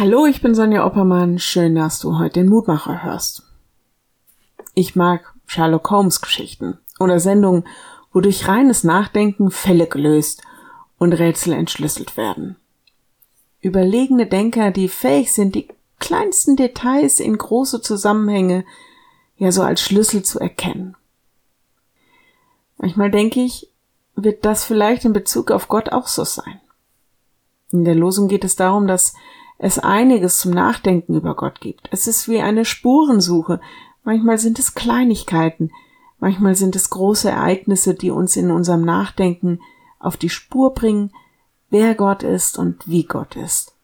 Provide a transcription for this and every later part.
Hallo, ich bin Sonja Oppermann. Schön, dass du heute den Mutmacher hörst. Ich mag Sherlock Holmes Geschichten oder Sendungen, wo durch reines Nachdenken Fälle gelöst und Rätsel entschlüsselt werden. Überlegene Denker, die fähig sind, die kleinsten Details in große Zusammenhänge ja so als Schlüssel zu erkennen. Manchmal denke ich, wird das vielleicht in Bezug auf Gott auch so sein. In der Losung geht es darum, dass es einiges zum Nachdenken über Gott gibt. Es ist wie eine Spurensuche. Manchmal sind es Kleinigkeiten, manchmal sind es große Ereignisse, die uns in unserem Nachdenken auf die Spur bringen, wer Gott ist und wie Gott ist.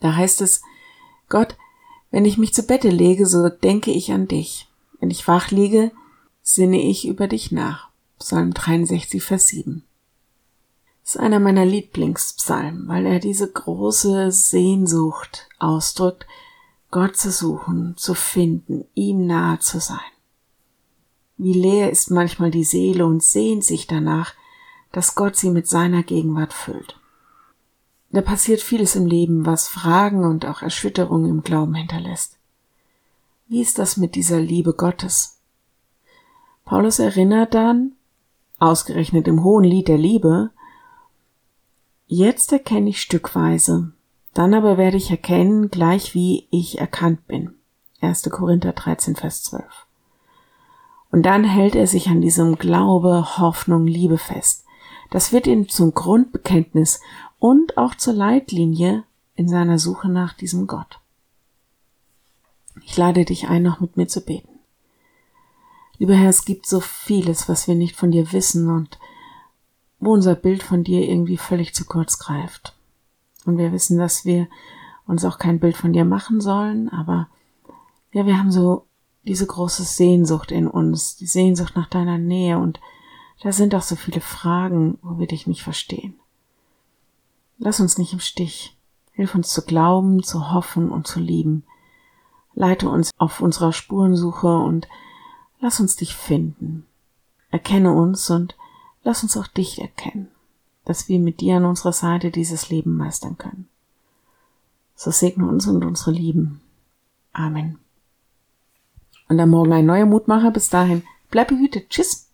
Da heißt es, Gott, wenn ich mich zu Bette lege, so denke ich an dich. Wenn ich wach liege, sinne ich über dich nach. Psalm 63, Vers 7 ist einer meiner Lieblingspsalmen, weil er diese große Sehnsucht ausdrückt, Gott zu suchen, zu finden, ihm nahe zu sein. Wie leer ist manchmal die Seele und sehnt sich danach, dass Gott sie mit seiner Gegenwart füllt. Da passiert vieles im Leben, was Fragen und auch Erschütterungen im Glauben hinterlässt. Wie ist das mit dieser Liebe Gottes? Paulus erinnert dann, ausgerechnet im hohen Lied der Liebe, Jetzt erkenne ich stückweise, dann aber werde ich erkennen, gleich wie ich erkannt bin. 1. Korinther 13, Vers 12. Und dann hält er sich an diesem Glaube, Hoffnung, Liebe fest. Das wird ihm zum Grundbekenntnis und auch zur Leitlinie in seiner Suche nach diesem Gott. Ich lade dich ein, noch mit mir zu beten. Lieber Herr, es gibt so vieles, was wir nicht von dir wissen und wo unser Bild von dir irgendwie völlig zu kurz greift. Und wir wissen, dass wir uns auch kein Bild von dir machen sollen, aber ja, wir haben so diese große Sehnsucht in uns, die Sehnsucht nach deiner Nähe und da sind auch so viele Fragen, wo wir dich nicht verstehen. Lass uns nicht im Stich. Hilf uns zu glauben, zu hoffen und zu lieben. Leite uns auf unserer Spurensuche und lass uns dich finden. Erkenne uns und Lass uns auch dich erkennen, dass wir mit dir an unserer Seite dieses Leben meistern können. So segne uns und unsere Lieben. Amen. Und am Morgen ein neuer Mutmacher. Bis dahin, bleib behütet. Tschüss.